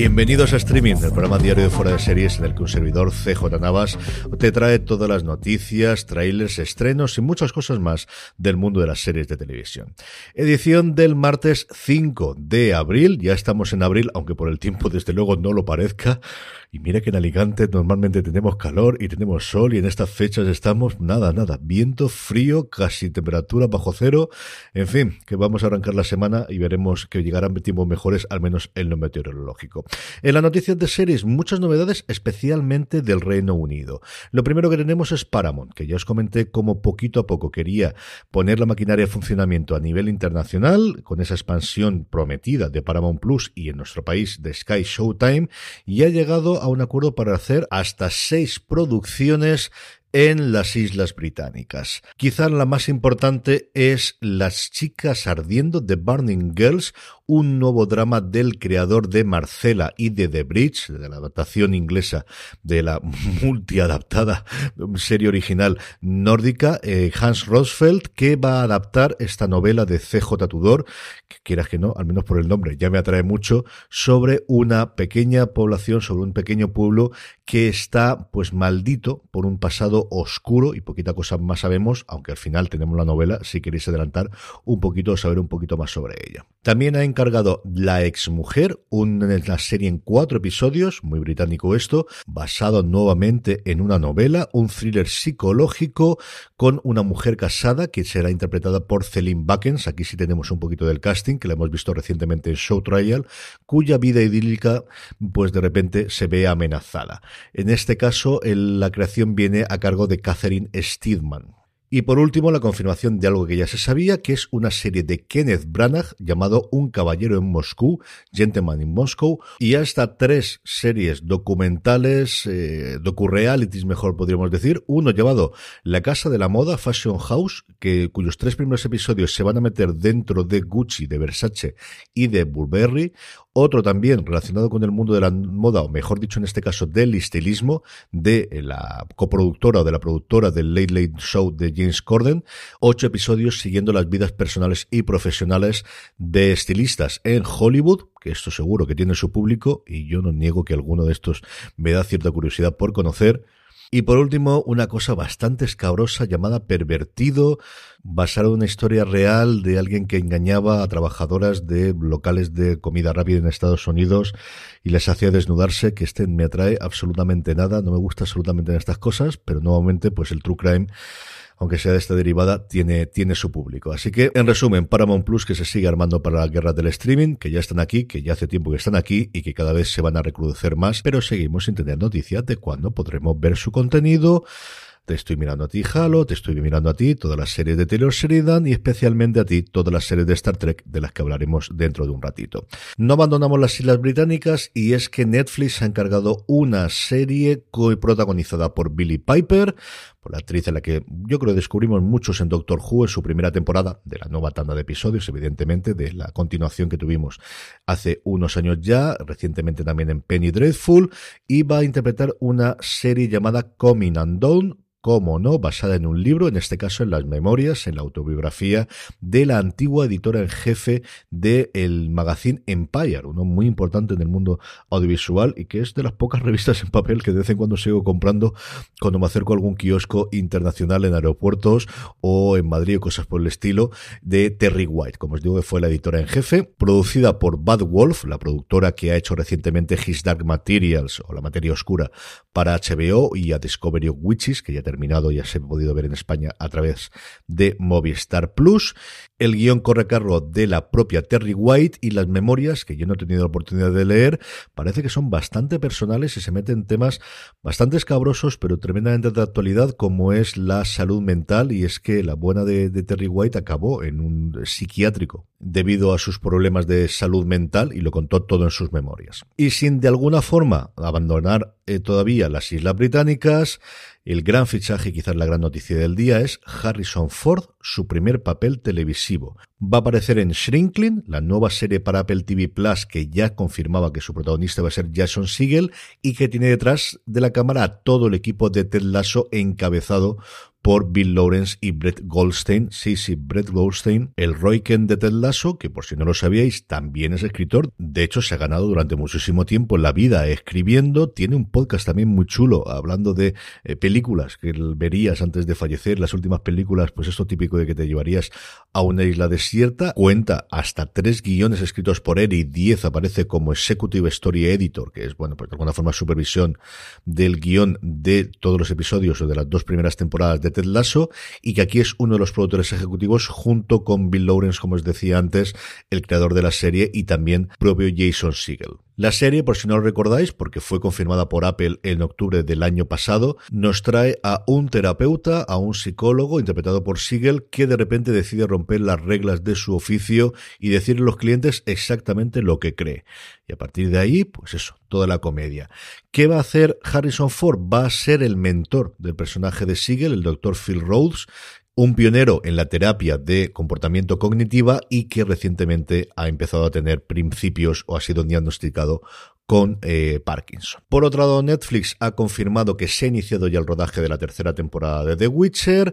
Bienvenidos a Streaming, el programa diario de Fuera de Series en el que un servidor CJ Navas te trae todas las noticias, trailers, estrenos y muchas cosas más del mundo de las series de televisión. Edición del martes 5 de abril, ya estamos en abril, aunque por el tiempo desde luego no lo parezca. Y mira que en Alicante normalmente tenemos calor y tenemos sol y en estas fechas estamos nada, nada, viento, frío, casi temperatura bajo cero. En fin, que vamos a arrancar la semana y veremos que llegarán tiempos mejores, al menos en lo meteorológico. En la noticias de series, muchas novedades, especialmente del Reino Unido. Lo primero que tenemos es Paramount, que ya os comenté cómo poquito a poco quería poner la maquinaria en funcionamiento a nivel internacional, con esa expansión prometida de Paramount Plus y en nuestro país de Sky Showtime, y ha llegado a un acuerdo para hacer hasta seis producciones en las Islas Británicas. Quizá la más importante es Las chicas ardiendo de Burning Girls, un nuevo drama del creador de Marcela y de The Bridge, de la adaptación inglesa de la multiadaptada serie original nórdica, eh, Hans Rosfeld, que va a adaptar esta novela de CJ Tudor, que quieras que no, al menos por el nombre, ya me atrae mucho, sobre una pequeña población, sobre un pequeño pueblo que está pues maldito por un pasado oscuro y poquita cosa más sabemos, aunque al final tenemos la novela, si queréis adelantar un poquito, saber un poquito más sobre ella. También ha encargado La exmujer, una serie en cuatro episodios, muy británico esto, basado nuevamente en una novela, un thriller psicológico con una mujer casada que será interpretada por Celine Buckens, aquí sí tenemos un poquito del casting, que la hemos visto recientemente en Show Trial, cuya vida idílica pues de repente se ve amenazada. En este caso, la creación viene a cargo de Catherine Steedman. Y por último, la confirmación de algo que ya se sabía, que es una serie de Kenneth Branagh llamado Un caballero en Moscú, Gentleman in Moscow, y hasta tres series documentales, eh, docu-realities mejor podríamos decir, uno llamado La Casa de la Moda, Fashion House, que, cuyos tres primeros episodios se van a meter dentro de Gucci, de Versace y de Burberry, otro también relacionado con el mundo de la moda, o mejor dicho en este caso del estilismo, de la coproductora o de la productora del Late Late Show de James Corden. Ocho episodios siguiendo las vidas personales y profesionales de estilistas en Hollywood, que esto seguro que tiene su público, y yo no niego que alguno de estos me da cierta curiosidad por conocer. Y por último, una cosa bastante escabrosa llamada Pervertido, basada en una historia real de alguien que engañaba a trabajadoras de locales de comida rápida en Estados Unidos y les hacía desnudarse, que este me atrae absolutamente nada, no me gusta absolutamente en estas cosas, pero nuevamente pues el true crime aunque sea de esta derivada, tiene, tiene su público. Así que, en resumen, Paramount Plus que se sigue armando para la guerra del streaming, que ya están aquí, que ya hace tiempo que están aquí y que cada vez se van a recrudecer más, pero seguimos sin tener noticias de cuándo podremos ver su contenido, te estoy mirando a ti, Halo, te estoy mirando a ti, todas las series de Taylor Sheridan y especialmente a ti, todas las series de Star Trek de las que hablaremos dentro de un ratito. No abandonamos las Islas Británicas y es que Netflix ha encargado una serie protagonizada por Billy Piper, por la actriz en la que yo creo descubrimos muchos en Doctor Who en su primera temporada de la nueva tanda de episodios, evidentemente, de la continuación que tuvimos hace unos años ya, recientemente también en Penny Dreadful, y va a interpretar una serie llamada Coming Undone, como no, basada en un libro, en este caso en las memorias, en la autobiografía de la antigua editora en jefe del magazine Empire, uno muy importante en el mundo audiovisual y que es de las pocas revistas en papel que de vez en cuando sigo comprando cuando me acerco a algún kiosco internacional en aeropuertos o en Madrid o cosas por el estilo, de Terry White, como os digo, que fue la editora en jefe, producida por Bad Wolf, la productora que ha hecho recientemente His Dark Materials o La Materia Oscura para HBO y a Discovery of Witches, que ya terminado, ya se ha podido ver en España a través de Movistar Plus. El guion corre cargo de la propia Terry White y las memorias, que yo no he tenido la oportunidad de leer, parece que son bastante personales y se meten en temas bastante escabrosos, pero tremendamente de actualidad, como es la salud mental. Y es que la buena de, de Terry White acabó en un psiquiátrico debido a sus problemas de salud mental y lo contó todo en sus memorias. Y sin de alguna forma abandonar eh, todavía las Islas Británicas, el gran fichaje, quizás la gran noticia del día, es Harrison Ford, su primer papel televisivo. Va a aparecer en Shrinking, la nueva serie para Apple TV Plus que ya confirmaba que su protagonista va a ser Jason Siegel y que tiene detrás de la cámara a todo el equipo de Ted Lasso encabezado por Bill Lawrence y Brett Goldstein. Sí, sí, Brett Goldstein, el Royken de Ted Lasso, que por si no lo sabíais, también es escritor. De hecho, se ha ganado durante muchísimo tiempo la vida escribiendo. Tiene un podcast también muy chulo hablando de eh, películas que verías antes de fallecer. Las últimas películas, pues esto típico de que te llevarías a una isla desierta. Cuenta hasta tres guiones escritos por él y diez aparece como Executive Story Editor, que es, bueno, pues de alguna forma supervisión del guion de todos los episodios o de las dos primeras temporadas Ted Lasso y que aquí es uno de los productores ejecutivos junto con Bill Lawrence, como os decía antes, el creador de la serie y también propio Jason Segel. La serie, por si no lo recordáis, porque fue confirmada por Apple en octubre del año pasado, nos trae a un terapeuta, a un psicólogo interpretado por Siegel, que de repente decide romper las reglas de su oficio y decirle a los clientes exactamente lo que cree. Y a partir de ahí, pues eso, toda la comedia. ¿Qué va a hacer Harrison Ford? Va a ser el mentor del personaje de Siegel, el doctor Phil Rhodes, un pionero en la terapia de comportamiento cognitiva y que recientemente ha empezado a tener principios o ha sido diagnosticado con eh, Parkinson. Por otro lado, Netflix ha confirmado que se ha iniciado ya el rodaje de la tercera temporada de The Witcher.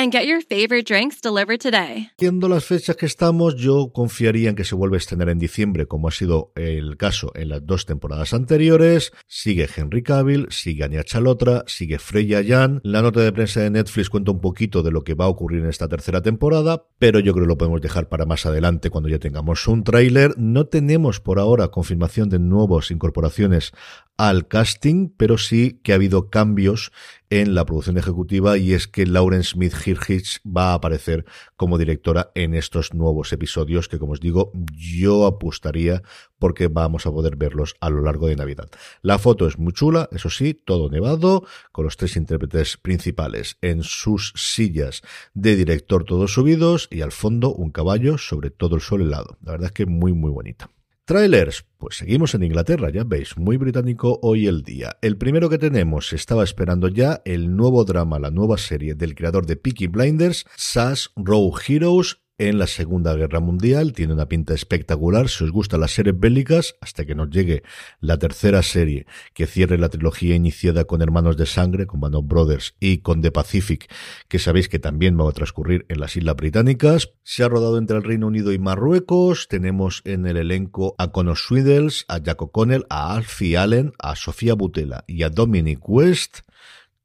And get your favorite drinks delivered today. Viendo las fechas que estamos, yo confiaría en que se vuelve a estrenar en diciembre, como ha sido el caso en las dos temporadas anteriores. Sigue Henry Cavill, sigue Anya Chalotra, sigue Freya Jan. La nota de prensa de Netflix cuenta un poquito de lo que va a ocurrir en esta tercera temporada, pero yo creo que lo podemos dejar para más adelante cuando ya tengamos un tráiler. No tenemos por ahora confirmación de nuevas incorporaciones al casting, pero sí que ha habido cambios en la producción ejecutiva y es que Lauren Smith Hirschich va a aparecer como directora en estos nuevos episodios que como os digo yo apostaría porque vamos a poder verlos a lo largo de Navidad. La foto es muy chula, eso sí, todo nevado, con los tres intérpretes principales en sus sillas de director todos subidos y al fondo un caballo sobre todo el sol helado. La verdad es que muy muy bonita. Trailers, pues seguimos en Inglaterra, ya veis, muy británico hoy el día. El primero que tenemos, estaba esperando ya el nuevo drama, la nueva serie del creador de Peaky Blinders, SAS Row Heroes, en la Segunda Guerra Mundial. Tiene una pinta espectacular. Si os gustan las series bélicas, hasta que nos llegue la tercera serie que cierre la trilogía iniciada con Hermanos de Sangre, con Band of Brothers y con The Pacific, que sabéis que también va a transcurrir en las Islas Británicas. Se ha rodado entre el Reino Unido y Marruecos. Tenemos en el elenco a Conor Swindles, a Jack O'Connell, a Alfie Allen, a Sofía Butela y a Dominic West.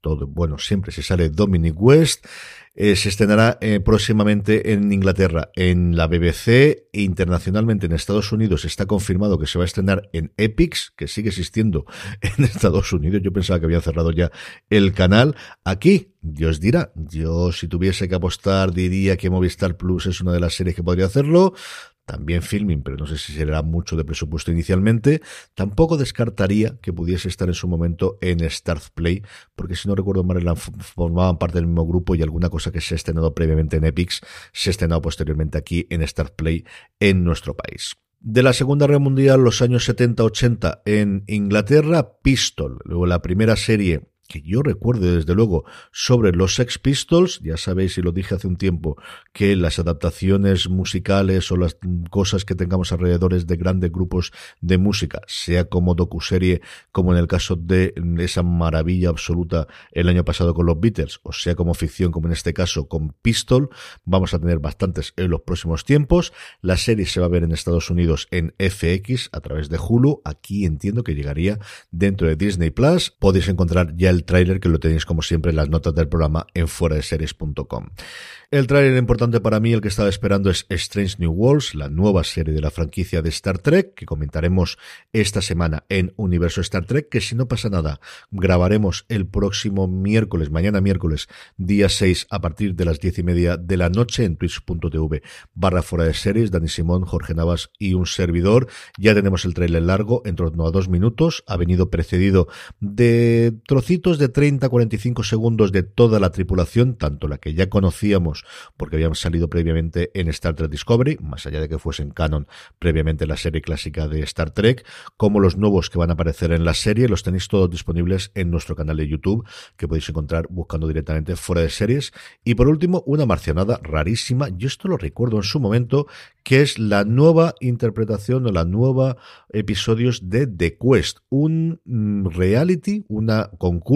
Todo, bueno, siempre se sale Dominic West. Eh, se estrenará eh, próximamente en Inglaterra, en la BBC internacionalmente en Estados Unidos. Está confirmado que se va a estrenar en Epix, que sigue existiendo en Estados Unidos. Yo pensaba que habían cerrado ya el canal. Aquí, Dios dirá, yo si tuviese que apostar diría que Movistar Plus es una de las series que podría hacerlo también filming, pero no sé si será mucho de presupuesto inicialmente. Tampoco descartaría que pudiese estar en su momento en Start Play, porque si no recuerdo mal, formaban parte del mismo grupo y alguna cosa que se ha estrenado previamente en Epics se ha estrenado posteriormente aquí en Start Play en nuestro país. De la Segunda Guerra Mundial, los años 70-80 en Inglaterra, Pistol, luego la primera serie que yo recuerdo desde luego sobre los Sex Pistols, ya sabéis y lo dije hace un tiempo, que las adaptaciones musicales o las cosas que tengamos alrededor de grandes grupos de música, sea como docuserie, como en el caso de esa maravilla absoluta el año pasado con los Beatles, o sea como ficción, como en este caso con Pistol, vamos a tener bastantes en los próximos tiempos. La serie se va a ver en Estados Unidos en FX a través de Hulu, aquí entiendo que llegaría dentro de Disney Plus, podéis encontrar ya el tráiler que lo tenéis como siempre en las notas del programa en fuera de series.com. El tráiler importante para mí, el que estaba esperando, es Strange New Worlds, la nueva serie de la franquicia de Star Trek, que comentaremos esta semana en Universo Star Trek, que si no pasa nada, grabaremos el próximo miércoles, mañana miércoles, día 6, a partir de las diez y media de la noche en twitch.tv barra fuera de series, Dani Simón, Jorge Navas y un servidor. Ya tenemos el tráiler largo, en torno a dos minutos, ha venido precedido de trocitos de 30-45 segundos de toda la tripulación, tanto la que ya conocíamos porque habían salido previamente en Star Trek Discovery, más allá de que fuesen canon previamente la serie clásica de Star Trek, como los nuevos que van a aparecer en la serie, los tenéis todos disponibles en nuestro canal de YouTube, que podéis encontrar buscando directamente fuera de series. Y por último, una marcianada rarísima, yo esto lo recuerdo en su momento, que es la nueva interpretación o la nueva episodios de The Quest, un mm, reality, un concurso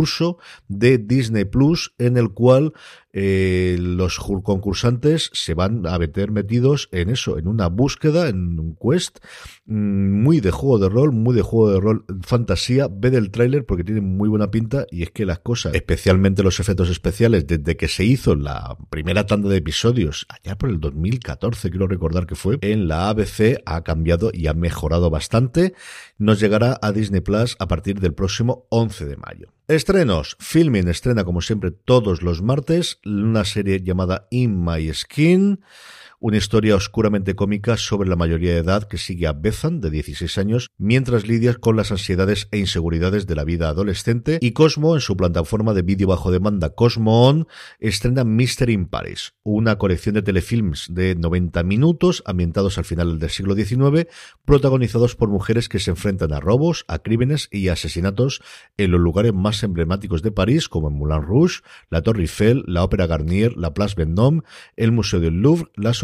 de Disney Plus en el cual eh, los concursantes se van a meter metidos en eso, en una búsqueda, en un quest mm, muy de juego de rol, muy de juego de rol fantasía. Ve del tráiler porque tiene muy buena pinta y es que las cosas, especialmente los efectos especiales, desde que se hizo la primera tanda de episodios, allá por el 2014, quiero recordar que fue, en la ABC ha cambiado y ha mejorado bastante. Nos llegará a Disney Plus a partir del próximo 11 de mayo. Estrenos. Filming estrena como siempre todos los martes una serie llamada In My Skin una historia oscuramente cómica sobre la mayoría de edad que sigue a Bethan, de 16 años, mientras lidia con las ansiedades e inseguridades de la vida adolescente, y Cosmo, en su plataforma de vídeo bajo demanda Cosmo On, estrena Mystery in Paris, una colección de telefilms de 90 minutos ambientados al final del siglo XIX, protagonizados por mujeres que se enfrentan a robos, a crímenes y asesinatos en los lugares más emblemáticos de París, como en Moulin Rouge, la Torre Eiffel, la Ópera Garnier, la Place Vendôme, el Museo del Louvre, la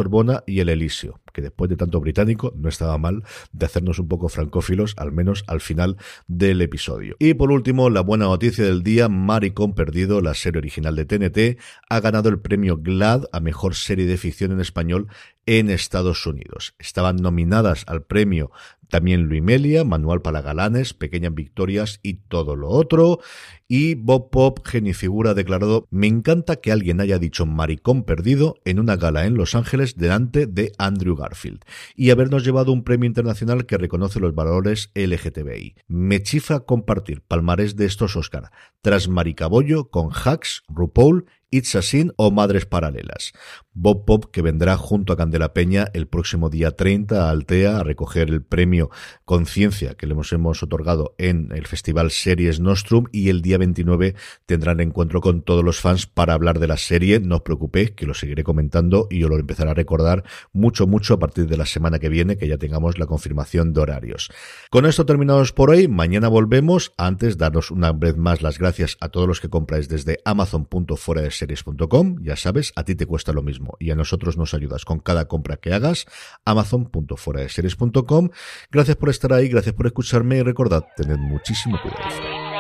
Y el Elíseo, que después de tanto británico no estaba mal de hacernos un poco francófilos, al menos al final del episodio. Y por último, la buena noticia del día, Maricón Perdido, la serie original de TNT, ha ganado el premio GLAD a Mejor Serie de Ficción en Español en Estados Unidos. Estaban nominadas al premio también Luimelia, Manual para Galanes, Pequeñas Victorias y todo lo otro. Y Bob Pop, genifigura, ha declarado, me encanta que alguien haya dicho maricón perdido en una gala en Los Ángeles delante de Andrew Garfield y habernos llevado un premio internacional que reconoce los valores LGTBI. Me chifra compartir palmarés de estos Oscar tras Maricabollo con Hacks, RuPaul It's a Sin o Madres Paralelas. Bob Pop, que vendrá junto a Candela Peña el próximo día 30 a Altea a recoger el premio Conciencia que le hemos, otorgado en el Festival Series Nostrum y el día 29 tendrán encuentro con todos los fans para hablar de la serie. No os preocupéis, que lo seguiré comentando y os lo empezaré a recordar mucho, mucho a partir de la semana que viene, que ya tengamos la confirmación de horarios. Con esto terminados por hoy, mañana volvemos. Antes, daros una vez más las gracias a todos los que compráis desde Amazon.fuera de series.com, ya sabes, a ti te cuesta lo mismo y a nosotros nos ayudas con cada compra que hagas, amazon.fueradeseries.com. Gracias por estar ahí, gracias por escucharme y recordad, tened muchísimo cuidado.